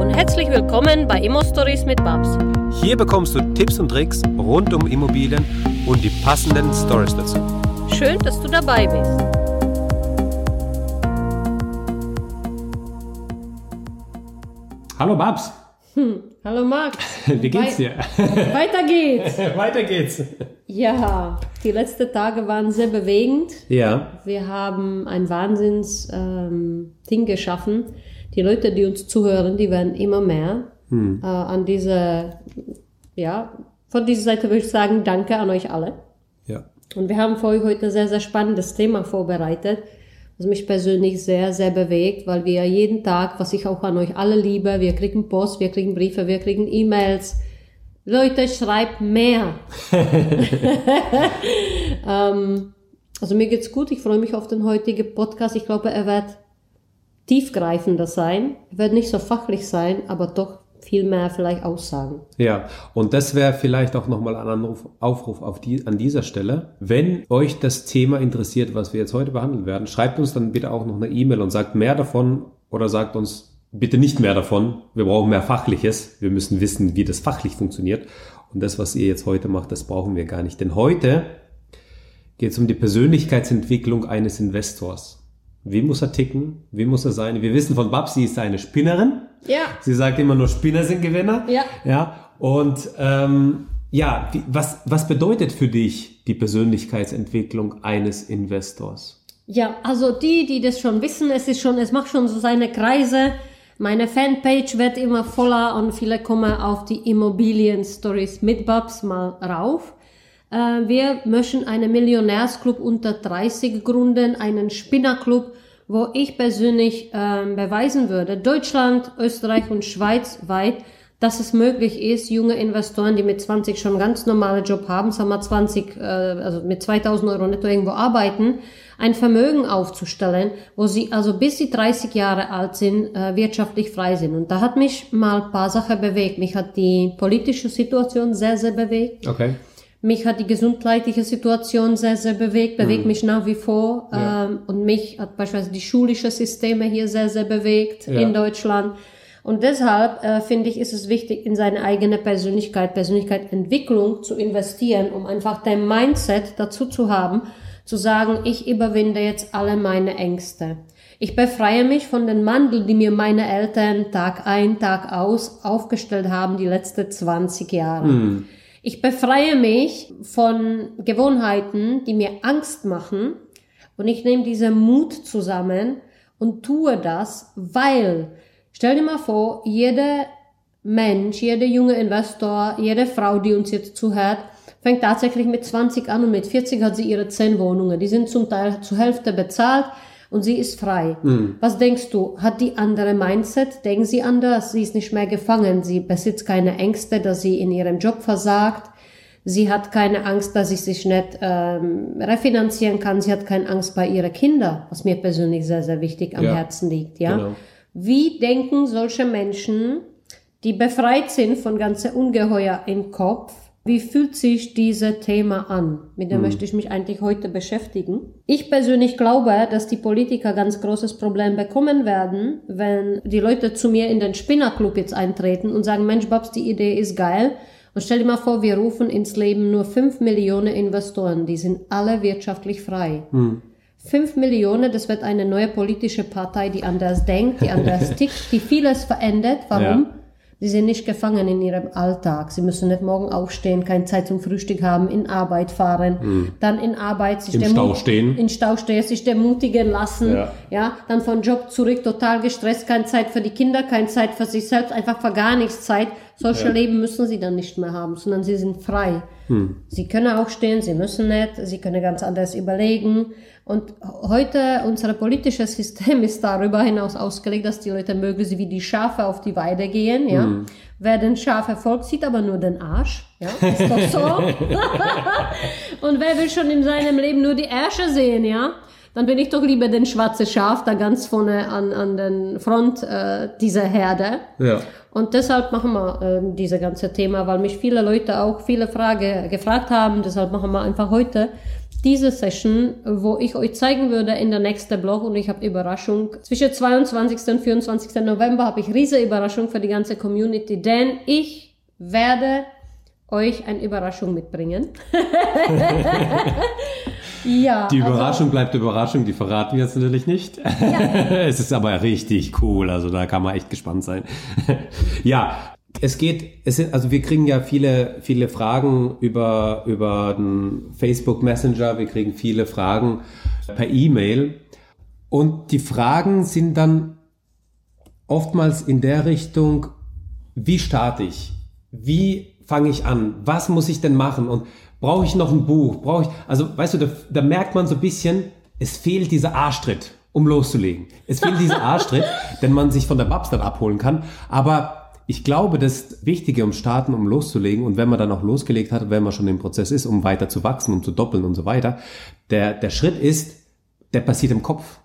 und herzlich willkommen bei Immo Stories mit Babs. Hier bekommst du Tipps und Tricks rund um Immobilien und die passenden Stories dazu. Schön, dass du dabei bist. Hallo Babs. Hm. Hallo Max. Wie geht's dir? Weiter geht's. Weiter geht's. Ja, die letzten Tage waren sehr bewegend. Ja. Wir haben ein Wahnsinns-Ding ähm, geschaffen. Die Leute, die uns zuhören, die werden immer mehr. Hm. Äh, an diese, ja, von dieser Seite würde ich sagen, danke an euch alle. Ja. Und wir haben für euch heute ein sehr, sehr spannendes Thema vorbereitet was mich persönlich sehr, sehr bewegt, weil wir jeden Tag, was ich auch an euch alle liebe, wir kriegen Post, wir kriegen Briefe, wir kriegen E-Mails. Leute, schreibt mehr. ähm, also mir geht's gut, ich freue mich auf den heutigen Podcast. Ich glaube, er wird tiefgreifender sein, wird nicht so fachlich sein, aber doch viel mehr vielleicht aussagen. Ja, und das wäre vielleicht auch nochmal ein Anruf, Aufruf auf die, an dieser Stelle. Wenn euch das Thema interessiert, was wir jetzt heute behandeln werden, schreibt uns dann bitte auch noch eine E-Mail und sagt mehr davon oder sagt uns bitte nicht mehr davon. Wir brauchen mehr Fachliches. Wir müssen wissen, wie das fachlich funktioniert. Und das, was ihr jetzt heute macht, das brauchen wir gar nicht. Denn heute geht es um die Persönlichkeitsentwicklung eines Investors. Wie muss er ticken? Wie muss er sein? Wir wissen von Babsi ist eine Spinnerin. Ja. Sie sagt immer nur Spinner sind Gewinner. Ja. Ja. Und ähm, ja, was, was bedeutet für dich die Persönlichkeitsentwicklung eines Investors? Ja, also die, die das schon wissen, es ist schon, es macht schon so seine Kreise. Meine Fanpage wird immer voller und viele kommen auf die Immobilien-Stories mit Babs mal rauf. Äh, wir möchten einen Millionärsclub unter 30 gründen, einen Spinnerclub, wo ich persönlich äh, beweisen würde, Deutschland, Österreich und Schweiz weit, dass es möglich ist, junge Investoren, die mit 20 schon ganz normale Job haben, sagen wir 20, äh, also mit 2000 Euro netto irgendwo arbeiten, ein Vermögen aufzustellen, wo sie also bis sie 30 Jahre alt sind, äh, wirtschaftlich frei sind. Und da hat mich mal ein paar Sachen bewegt. Mich hat die politische Situation sehr, sehr bewegt. Okay. Mich hat die gesundheitliche Situation sehr, sehr bewegt, bewegt mhm. mich nach wie vor. Ja. Ähm, und mich hat beispielsweise die schulische Systeme hier sehr, sehr bewegt ja. in Deutschland. Und deshalb äh, finde ich, ist es wichtig, in seine eigene Persönlichkeit, Persönlichkeitsentwicklung zu investieren, um einfach dein Mindset dazu zu haben, zu sagen, ich überwinde jetzt alle meine Ängste. Ich befreie mich von den Mandeln, die mir meine Eltern Tag ein, Tag aus aufgestellt haben, die letzten 20 Jahre. Mhm. Ich befreie mich von Gewohnheiten, die mir Angst machen und ich nehme diesen Mut zusammen und tue das, weil, stell dir mal vor, jeder Mensch, jeder junge Investor, jede Frau, die uns jetzt zuhört, fängt tatsächlich mit 20 an und mit 40 hat sie ihre 10 Wohnungen. Die sind zum Teil zur Hälfte bezahlt und sie ist frei. Mhm. Was denkst du? Hat die andere Mindset? Denken sie anders? Sie ist nicht mehr gefangen. Sie besitzt keine Ängste, dass sie in ihrem Job versagt. Sie hat keine Angst, dass sie sich nicht ähm, refinanzieren kann. Sie hat keine Angst bei ihren Kindern, was mir persönlich sehr, sehr wichtig am ja. Herzen liegt. Ja? Genau. Wie denken solche Menschen, die befreit sind von ganze Ungeheuer im Kopf, wie fühlt sich dieses Thema an? Mit dem hm. möchte ich mich eigentlich heute beschäftigen. Ich persönlich glaube, dass die Politiker ganz großes Problem bekommen werden, wenn die Leute zu mir in den Spinnerclub jetzt eintreten und sagen, Mensch, Babs, die Idee ist geil. Und stell dir mal vor, wir rufen ins Leben nur fünf Millionen Investoren, die sind alle wirtschaftlich frei. Hm. Fünf Millionen, das wird eine neue politische Partei, die anders denkt, die anders tickt, die vieles verändert. Warum? Ja Sie sind nicht gefangen in ihrem Alltag. Sie müssen nicht morgen aufstehen, keine Zeit zum Frühstück haben, in Arbeit fahren, mhm. dann in Arbeit sich Im Stau stehen. In Stau stehen, sich demutigen lassen, ja. ja, dann von Job zurück, total gestresst, keine Zeit für die Kinder, keine Zeit für sich selbst, einfach für gar nichts Zeit. Solche ja. Leben müssen sie dann nicht mehr haben, sondern sie sind frei. Hm. Sie können auch stehen, sie müssen nicht, sie können ganz anders überlegen. Und heute, unser politisches System ist darüber hinaus ausgelegt, dass die Leute möglichst wie die Schafe auf die Weide gehen, ja. Hm. Wer den Schaferfolg sieht aber nur den Arsch, ja, ist doch so. Und wer will schon in seinem Leben nur die Ärsche sehen, ja? Dann bin ich doch lieber den schwarzen Schaf da ganz vorne an, an den Front äh, dieser Herde. Ja. Und deshalb machen wir äh, diese ganze Thema, weil mich viele Leute auch viele Fragen gefragt haben. Deshalb machen wir einfach heute diese Session, wo ich euch zeigen würde in der nächsten Blog und ich habe Überraschung. Zwischen 22. und 24. November habe ich riesige Überraschung für die ganze Community, denn ich werde euch eine Überraschung mitbringen. ja. Die also Überraschung also, bleibt Überraschung, die verraten wir jetzt natürlich nicht. Ja. es ist aber richtig cool, also da kann man echt gespannt sein. ja, es geht, es sind, also wir kriegen ja viele, viele Fragen über, über den Facebook Messenger, wir kriegen viele Fragen per E-Mail. Und die Fragen sind dann oftmals in der Richtung, wie starte ich? Wie fange ich an? Was muss ich denn machen? Und brauche ich noch ein Buch? Brauche ich, also weißt du, da, da merkt man so ein bisschen, es fehlt dieser Arschtritt, um loszulegen. Es fehlt dieser Arschtritt, den man sich von der Babs dann abholen kann. Aber ich glaube, das Wichtige, um starten, um loszulegen und wenn man dann auch losgelegt hat, wenn man schon im Prozess ist, um weiter zu wachsen, um zu doppeln und so weiter, der, der Schritt ist, der passiert im Kopf.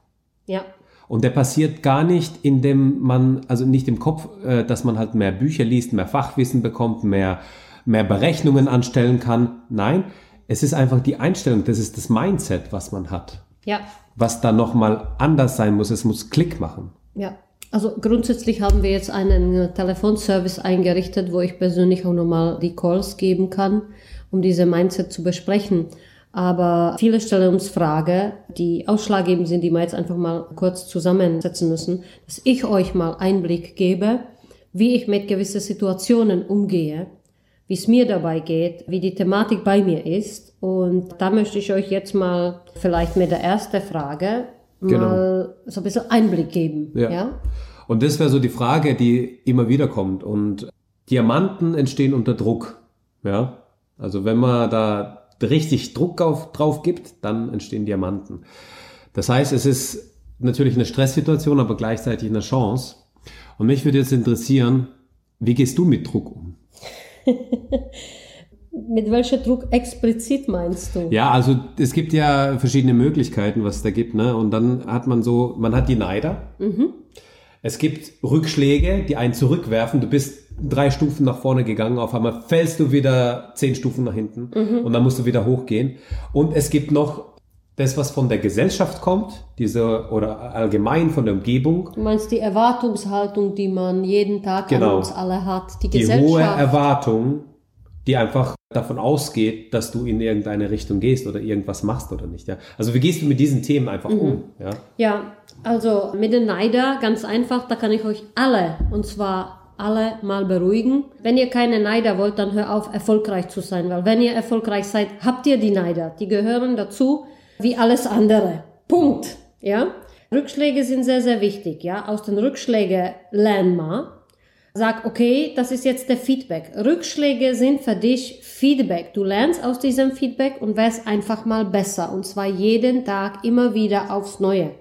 Ja. Und der passiert gar nicht, indem man, also nicht im Kopf, äh, dass man halt mehr Bücher liest, mehr Fachwissen bekommt, mehr, mehr Berechnungen anstellen kann. Nein, es ist einfach die Einstellung, das ist das Mindset, was man hat. Ja. Was da nochmal anders sein muss, es muss Klick machen. Ja. Also grundsätzlich haben wir jetzt einen Telefonservice eingerichtet, wo ich persönlich auch nochmal die Calls geben kann, um diese Mindset zu besprechen. Aber viele stellen uns Frage, die ausschlaggebend sind, die wir jetzt einfach mal kurz zusammensetzen müssen, dass ich euch mal Einblick gebe, wie ich mit gewissen Situationen umgehe, wie es mir dabei geht, wie die Thematik bei mir ist. Und da möchte ich euch jetzt mal vielleicht mit der ersten Frage genau. mal so ein bisschen Einblick geben. Ja. ja? Und das wäre so die Frage, die immer wieder kommt. Und Diamanten entstehen unter Druck. Ja. Also wenn man da richtig Druck auf, drauf gibt, dann entstehen Diamanten. Das heißt, es ist natürlich eine Stresssituation, aber gleichzeitig eine Chance. Und mich würde jetzt interessieren, wie gehst du mit Druck um? Mit welchem Druck explizit meinst du? Ja, also es gibt ja verschiedene Möglichkeiten, was es da gibt, ne? Und dann hat man so, man hat die Neider. Mhm. Es gibt Rückschläge, die einen zurückwerfen. Du bist drei Stufen nach vorne gegangen, auf einmal fällst du wieder zehn Stufen nach hinten mhm. und dann musst du wieder hochgehen. Und es gibt noch das, was von der Gesellschaft kommt, diese oder allgemein von der Umgebung. Du meinst die Erwartungshaltung, die man jeden Tag genau. an uns alle hat, die, die Gesellschaft. Die hohe Erwartung, die einfach davon ausgeht, dass du in irgendeine Richtung gehst oder irgendwas machst oder nicht. Ja? Also wie gehst du mit diesen Themen einfach mhm. um? Ja? ja, also mit den Neider ganz einfach, da kann ich euch alle und zwar alle mal beruhigen. Wenn ihr keine Neider wollt, dann hör auf, erfolgreich zu sein, weil wenn ihr erfolgreich seid, habt ihr die Neider. Die gehören dazu wie alles andere. Punkt. Ja. Rückschläge sind sehr, sehr wichtig. Ja. Aus den Rückschlägen lernen wir Sag, okay, das ist jetzt der Feedback. Rückschläge sind für dich Feedback. Du lernst aus diesem Feedback und wirst einfach mal besser. Und zwar jeden Tag immer wieder aufs Neue.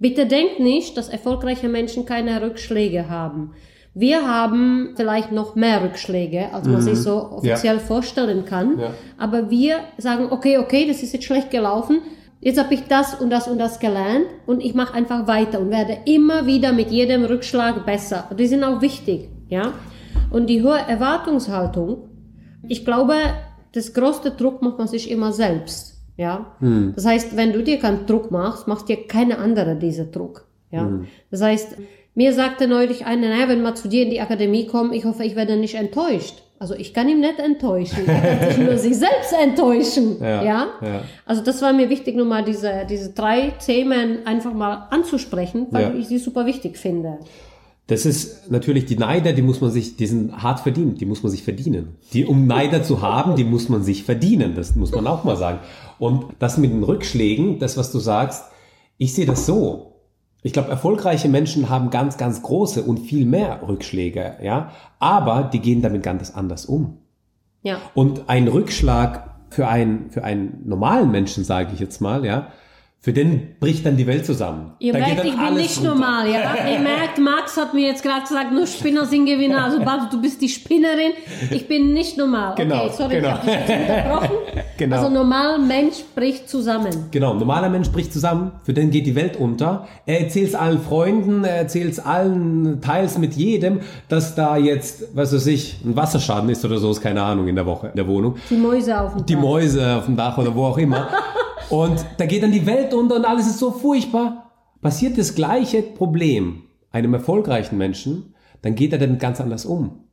Bitte denk nicht, dass erfolgreiche Menschen keine Rückschläge haben. Wir haben vielleicht noch mehr Rückschläge, als man mhm. sich so offiziell ja. vorstellen kann. Ja. Aber wir sagen, okay, okay, das ist jetzt schlecht gelaufen. Jetzt habe ich das und das und das gelernt und ich mache einfach weiter und werde immer wieder mit jedem Rückschlag besser. Die sind auch wichtig, ja. Und die hohe Erwartungshaltung, ich glaube, das größte Druck macht man sich immer selbst, ja. Hm. Das heißt, wenn du dir keinen Druck machst, macht dir keine andere diesen Druck, ja. Hm. Das heißt, mir sagte neulich einer, naja, wenn wir zu dir in die Akademie kommen, ich hoffe, ich werde nicht enttäuscht. Also ich kann ihn nicht enttäuschen. Er kann sich nur sich selbst enttäuschen. Ja, ja? ja, Also das war mir wichtig, nur mal diese, diese drei Themen einfach mal anzusprechen, weil ja. ich sie super wichtig finde. Das ist natürlich die Neider, die muss man sich, die sind hart verdient, die muss man sich verdienen. Die, um Neider zu haben, die muss man sich verdienen. Das muss man auch mal sagen. Und das mit den Rückschlägen, das, was du sagst, ich sehe das so. Ich glaube, erfolgreiche Menschen haben ganz, ganz große und viel mehr Rückschläge, ja. Aber die gehen damit ganz anders um. Ja. Und ein Rückschlag für einen, für einen normalen Menschen, sage ich jetzt mal, ja, für den bricht dann die Welt zusammen. Ihr da merkt, ich bin nicht runter. normal, ja. Ihr merkt, Max hat mir jetzt gerade gesagt, nur Spinner sind Gewinner. Also Babs, du bist die Spinnerin. Ich bin nicht normal. Genau, okay, sorry, genau. ich habe dich unterbrochen. Genau. Also normal Mensch bricht zusammen. Genau, normaler Mensch bricht zusammen. Für den geht die Welt unter. Er erzählt es allen Freunden, er erzählt es allen, teils mit jedem, dass da jetzt, was weiß ich, ein Wasserschaden ist oder so, ist keine Ahnung in der Woche, in der Wohnung. Die Mäuse auf dem Dach. Die Mäuse auf dem Dach oder wo auch immer. Und da geht dann die Welt unter und alles ist so furchtbar. Passiert das gleiche Problem einem erfolgreichen Menschen, dann geht er damit ganz anders um.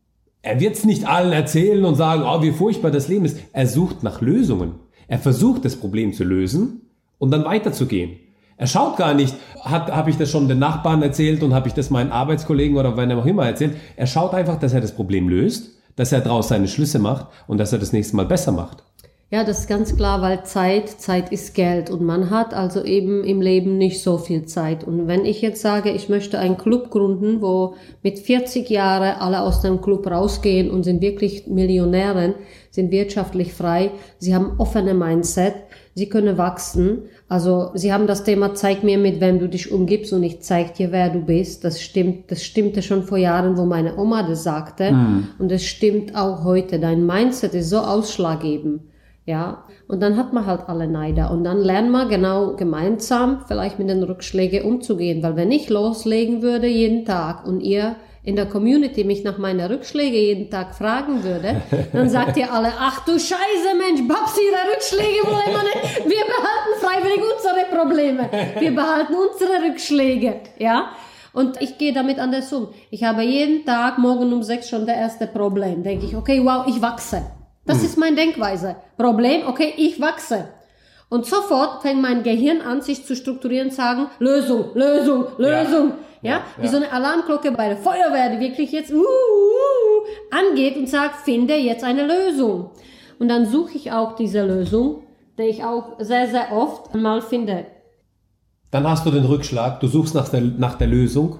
Er wird es nicht allen erzählen und sagen, oh, wie furchtbar das Leben ist. Er sucht nach Lösungen. Er versucht, das Problem zu lösen und dann weiterzugehen. Er schaut gar nicht, habe ich das schon den Nachbarn erzählt und habe ich das meinen Arbeitskollegen oder wenn er auch immer erzählt. Er schaut einfach, dass er das Problem löst, dass er daraus seine Schlüsse macht und dass er das nächste Mal besser macht. Ja, das ist ganz klar, weil Zeit, Zeit ist Geld und man hat also eben im Leben nicht so viel Zeit. Und wenn ich jetzt sage, ich möchte einen Club gründen, wo mit 40 Jahren alle aus dem Club rausgehen und sind wirklich Millionären, sind wirtschaftlich frei, sie haben offene Mindset, sie können wachsen. Also sie haben das Thema, zeig mir, mit wem du dich umgibst und ich zeig dir, wer du bist. Das stimmt, das stimmte schon vor Jahren, wo meine Oma das sagte. Mhm. Und es stimmt auch heute. Dein Mindset ist so ausschlaggebend. Ja, und dann hat man halt alle Neider und dann lernt man genau gemeinsam vielleicht mit den Rückschlägen umzugehen, weil wenn ich loslegen würde jeden Tag und ihr in der Community mich nach meinen Rückschlägen jeden Tag fragen würde, dann sagt ihr alle, ach du Scheiße, Mensch, Babsi, ihre Rückschläge wollen wir nicht. Wir behalten freiwillig unsere Probleme. Wir behalten unsere Rückschläge, ja. Und ich gehe damit anders um. Ich habe jeden Tag morgen um sechs schon der erste Problem. Denke ich, okay, wow, ich wachse. Das hm. ist meine Denkweise. Problem, okay, ich wachse. Und sofort fängt mein Gehirn an, sich zu strukturieren, sagen, Lösung, Lösung, Lösung. Ja, ja? ja wie so eine Alarmglocke bei der Feuerwehr, die wirklich jetzt uh, uh, angeht und sagt, finde jetzt eine Lösung. Und dann suche ich auch diese Lösung, die ich auch sehr, sehr oft mal finde. Dann hast du den Rückschlag, du suchst nach der, nach der Lösung,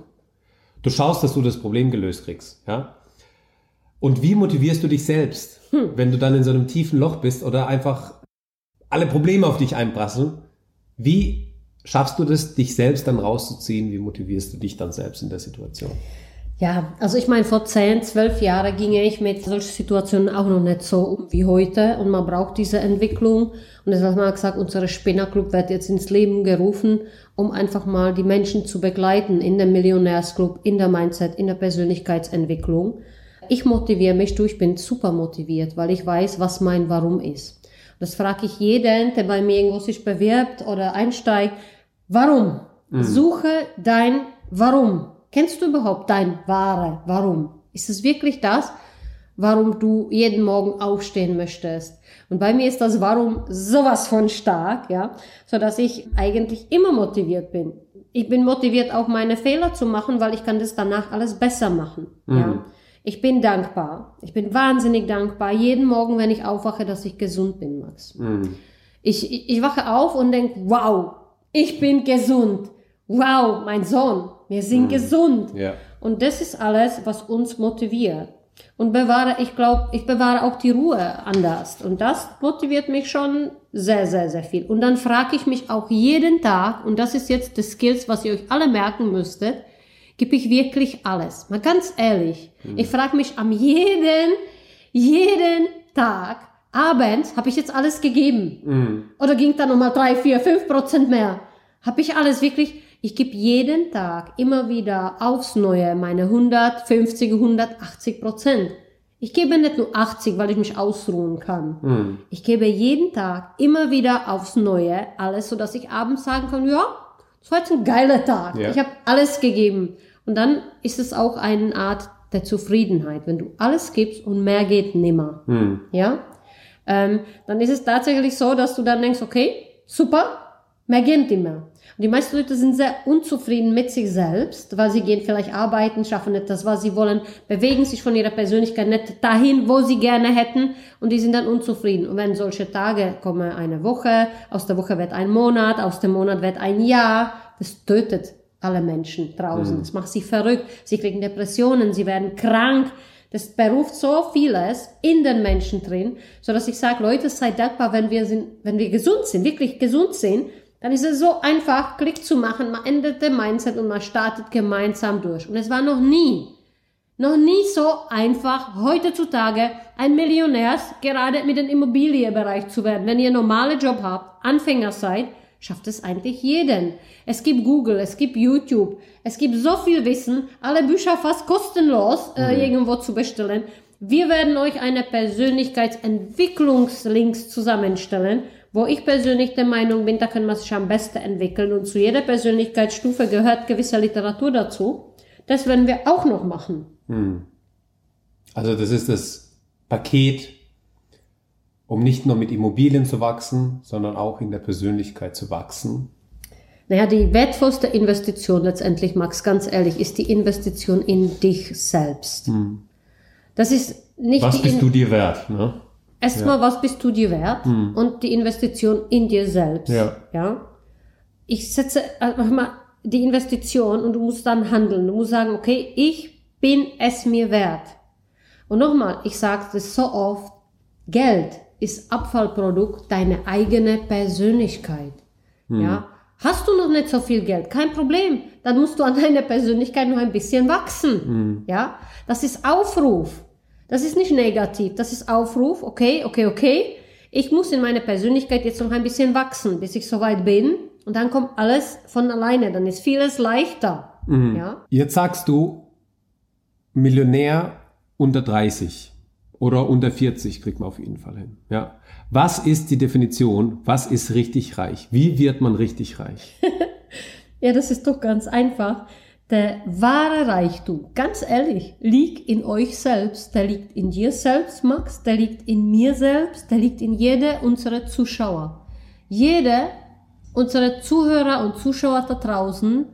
du schaust, dass du das Problem gelöst kriegst. Ja? Und wie motivierst du dich selbst, hm. wenn du dann in so einem tiefen Loch bist oder einfach alle Probleme auf dich einprasseln? Wie schaffst du das, dich selbst dann rauszuziehen? Wie motivierst du dich dann selbst in der Situation? Ja, also ich meine, vor 10, 12 Jahren ginge ich mit solchen Situationen auch noch nicht so um wie heute und man braucht diese Entwicklung. Und deshalb haben wir gesagt, unser Spinnerclub wird jetzt ins Leben gerufen, um einfach mal die Menschen zu begleiten in dem Millionärsclub, in der Mindset, in der Persönlichkeitsentwicklung. Ich motiviere mich, du, ich bin super motiviert, weil ich weiß, was mein Warum ist. Das frage ich jeden, der bei mir irgendwo sich bewirbt oder einsteigt. Warum? Mhm. Suche dein Warum. Kennst du überhaupt dein wahre Warum? Ist es wirklich das, warum du jeden Morgen aufstehen möchtest? Und bei mir ist das Warum sowas von stark, ja, so dass ich eigentlich immer motiviert bin. Ich bin motiviert, auch meine Fehler zu machen, weil ich kann das danach alles besser machen, mhm. ja. Ich bin dankbar. Ich bin wahnsinnig dankbar. Jeden Morgen, wenn ich aufwache, dass ich gesund bin, Max. Mhm. Ich, ich, ich wache auf und denke, wow, ich bin gesund. Wow, mein Sohn, wir sind mhm. gesund. Ja. Und das ist alles, was uns motiviert. Und bewahre, ich glaube, ich bewahre auch die Ruhe anders. Und das motiviert mich schon sehr, sehr, sehr viel. Und dann frage ich mich auch jeden Tag, und das ist jetzt das Skills, was ihr euch alle merken müsstet, gebe ich wirklich alles. Mal ganz ehrlich. Mhm. Ich frage mich am jeden, jeden Tag, abends, habe ich jetzt alles gegeben? Mhm. Oder ging da nochmal drei, vier, fünf Prozent mehr? Habe ich alles wirklich? Ich gebe jeden Tag immer wieder aufs Neue meine 150, 180 Prozent. Ich gebe nicht nur 80, weil ich mich ausruhen kann. Mhm. Ich gebe jeden Tag immer wieder aufs Neue alles, so dass ich abends sagen kann, ja, es war jetzt ein geiler Tag. Ja. Ich habe alles gegeben. Und dann ist es auch eine Art der Zufriedenheit, wenn du alles gibst und mehr geht nimmer. Hm. Ja? Ähm, dann ist es tatsächlich so, dass du dann denkst, okay, super, mehr geht immer. Und die meisten Leute sind sehr unzufrieden mit sich selbst, weil sie gehen vielleicht arbeiten, schaffen nicht das, was sie wollen, bewegen sich von ihrer Persönlichkeit nicht dahin, wo sie gerne hätten und die sind dann unzufrieden. Und wenn solche Tage kommen, eine Woche, aus der Woche wird ein Monat, aus dem Monat wird ein Jahr, das tötet alle Menschen draußen. Mhm. Das macht sie verrückt. Sie kriegen Depressionen, sie werden krank. Das beruft so vieles in den Menschen drin, so dass ich sage, Leute, seid dankbar, wenn wir sind, wenn wir gesund sind, wirklich gesund sind, dann ist es so einfach, Klick zu machen, man ändert den Mindset und man startet gemeinsam durch. Und es war noch nie, noch nie so einfach, heutzutage ein Millionär, gerade mit dem Immobilienbereich zu werden. Wenn ihr einen normalen Job habt, Anfänger seid, schafft es eigentlich jeden. Es gibt Google, es gibt YouTube, es gibt so viel Wissen, alle Bücher fast kostenlos äh, mhm. irgendwo zu bestellen. Wir werden euch eine Persönlichkeitsentwicklungslinks zusammenstellen, wo ich persönlich der Meinung bin, da können wir sich am besten entwickeln und zu jeder Persönlichkeitsstufe gehört gewisse Literatur dazu. Das werden wir auch noch machen. Hm. Also das ist das Paket, um nicht nur mit Immobilien zu wachsen, sondern auch in der Persönlichkeit zu wachsen. Naja, die wertvollste Investition letztendlich, Max, ganz ehrlich, ist die Investition in dich selbst. Hm. Das ist nicht Was bist du dir wert? Ne? Erstmal, ja. was bist du dir wert? Hm. Und die Investition in dir selbst. Ja. ja? Ich setze einfach mal die Investition und du musst dann handeln. Du musst sagen, okay, ich bin es mir wert. Und nochmal, ich sage das so oft, Geld ist Abfallprodukt deiner eigenen Persönlichkeit. Hm. Ja? Hast du noch nicht so viel Geld? Kein Problem. Dann musst du an deiner Persönlichkeit noch ein bisschen wachsen. Hm. Ja? Das ist Aufruf. Das ist nicht negativ. Das ist Aufruf. Okay, okay, okay. Ich muss in meiner Persönlichkeit jetzt noch ein bisschen wachsen, bis ich soweit bin. Und dann kommt alles von alleine. Dann ist vieles leichter. Mhm. Ja? Jetzt sagst du, Millionär unter 30 oder unter 40 kriegt man auf jeden Fall hin. Ja. Was ist die Definition? Was ist richtig reich? Wie wird man richtig reich? ja, das ist doch ganz einfach. Der wahre Reichtum, ganz ehrlich, liegt in euch selbst. Der liegt in dir selbst, Max. Der liegt in mir selbst. Der liegt in jeder unserer Zuschauer. Jeder unserer Zuhörer und Zuschauer da draußen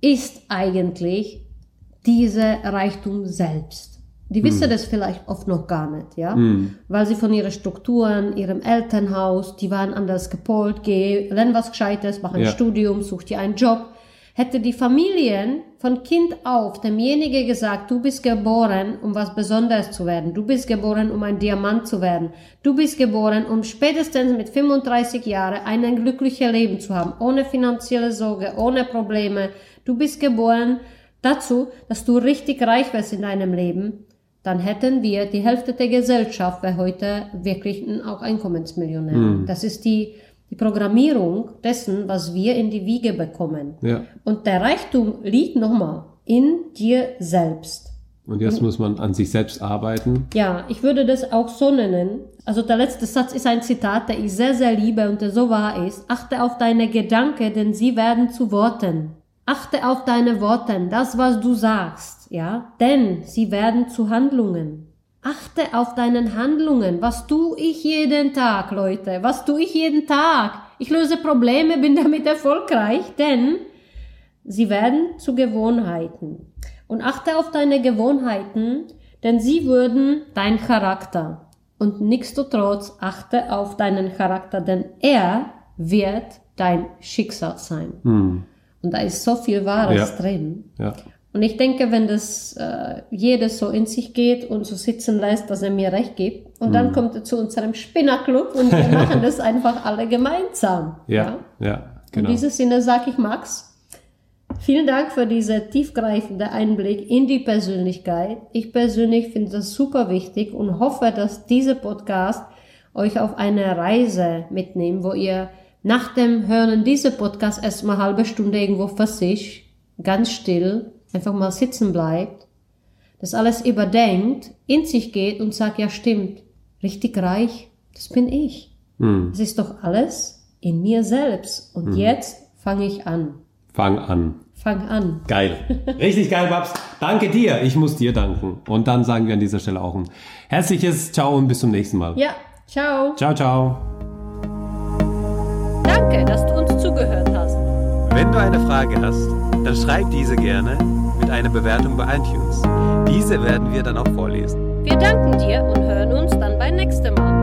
ist eigentlich dieser Reichtum selbst. Die wissen hm. das vielleicht oft noch gar nicht, ja, hm. weil sie von ihren Strukturen, ihrem Elternhaus, die waren anders gepolt, geh, lern was Gescheites, mach ein ja. Studium, such dir einen Job. Hätte die Familien von Kind auf demjenigen gesagt, du bist geboren, um was Besonderes zu werden, du bist geboren, um ein Diamant zu werden, du bist geboren, um spätestens mit 35 Jahren ein glückliches Leben zu haben, ohne finanzielle Sorge, ohne Probleme, du bist geboren dazu, dass du richtig reich wirst in deinem Leben, dann hätten wir die Hälfte der Gesellschaft wäre heute wirklich auch Einkommensmillionär. Mhm. Das ist die, die Programmierung dessen, was wir in die Wiege bekommen. Ja. Und der Reichtum liegt nochmal in dir selbst. Und jetzt muss man an sich selbst arbeiten. Ja, ich würde das auch so nennen. Also der letzte Satz ist ein Zitat, der ich sehr, sehr liebe und der so wahr ist. Achte auf deine Gedanken, denn sie werden zu Worten. Achte auf deine Worte, das, was du sagst, ja, denn sie werden zu Handlungen. Achte auf deinen Handlungen. Was tu ich jeden Tag, Leute? Was tu ich jeden Tag? Ich löse Probleme, bin damit erfolgreich, denn sie werden zu Gewohnheiten. Und achte auf deine Gewohnheiten, denn sie würden dein Charakter. Und nichtsdestotrotz achte auf deinen Charakter, denn er wird dein Schicksal sein. Hm. Und da ist so viel Wahres ja. drin. Ja. Und ich denke, wenn das äh, jedes so in sich geht und so sitzen lässt, dass er mir recht gibt, und dann mhm. kommt er zu unserem Spinnerclub und wir machen das einfach alle gemeinsam. Ja, ja, ja genau. In diesem Sinne sage ich Max, vielen Dank für diesen tiefgreifenden Einblick in die Persönlichkeit. Ich persönlich finde das super wichtig und hoffe, dass dieser Podcast euch auf eine Reise mitnimmt, wo ihr nach dem Hören dieser Podcast erstmal halbe Stunde irgendwo für sich, ganz still, einfach mal sitzen bleibt, das alles überdenkt, in sich geht und sagt, ja stimmt, richtig reich, das bin ich. Hm. Das ist doch alles in mir selbst. Und hm. jetzt fange ich an. Fang an. Fang an. Geil. Richtig geil, Babs. Danke dir. Ich muss dir danken. Und dann sagen wir an dieser Stelle auch ein herzliches Ciao und bis zum nächsten Mal. Ja, ciao. Ciao, ciao. Danke, dass du uns zugehört hast. Wenn du eine Frage hast, dann schreib diese gerne und eine Bewertung bei iTunes. Diese werden wir dann auch vorlesen. Wir danken dir und hören uns dann beim nächsten Mal.